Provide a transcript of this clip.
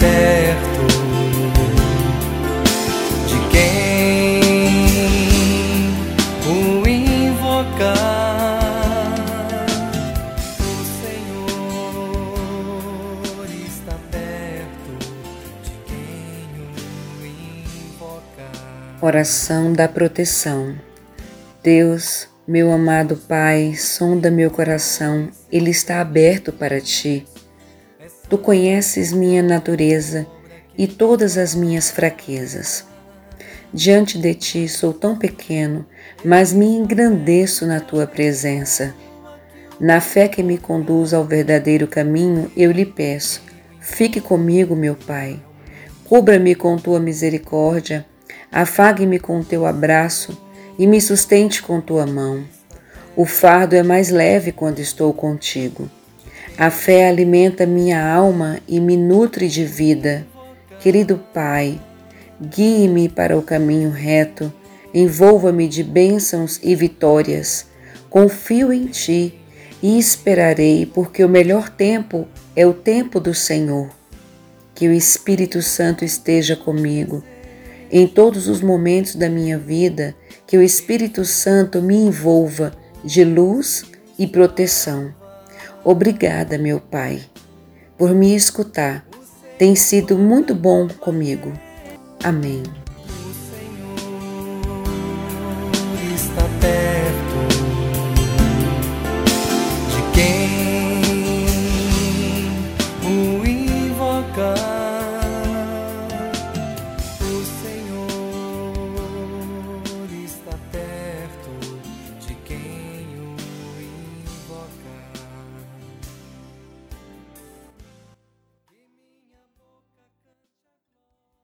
perto de quem o invocar. O Senhor está perto de quem o invocar. Oração da proteção. Deus, meu amado Pai, sonda meu coração, ele está aberto para ti. Tu conheces minha natureza e todas as minhas fraquezas. Diante de ti sou tão pequeno, mas me engrandeço na tua presença. Na fé que me conduz ao verdadeiro caminho, eu lhe peço: fique comigo, meu Pai. Cubra-me com tua misericórdia Afague-me com teu abraço e me sustente com tua mão. O fardo é mais leve quando estou contigo. A fé alimenta minha alma e me nutre de vida. Querido Pai, guie-me para o caminho reto, envolva-me de bênçãos e vitórias. Confio em Ti e esperarei, porque o melhor tempo é o tempo do Senhor. Que o Espírito Santo esteja comigo em todos os momentos da minha vida, que o Espírito Santo me envolva de luz e proteção. Obrigada, meu Pai, por me escutar. Tem sido muito bom comigo. Amém.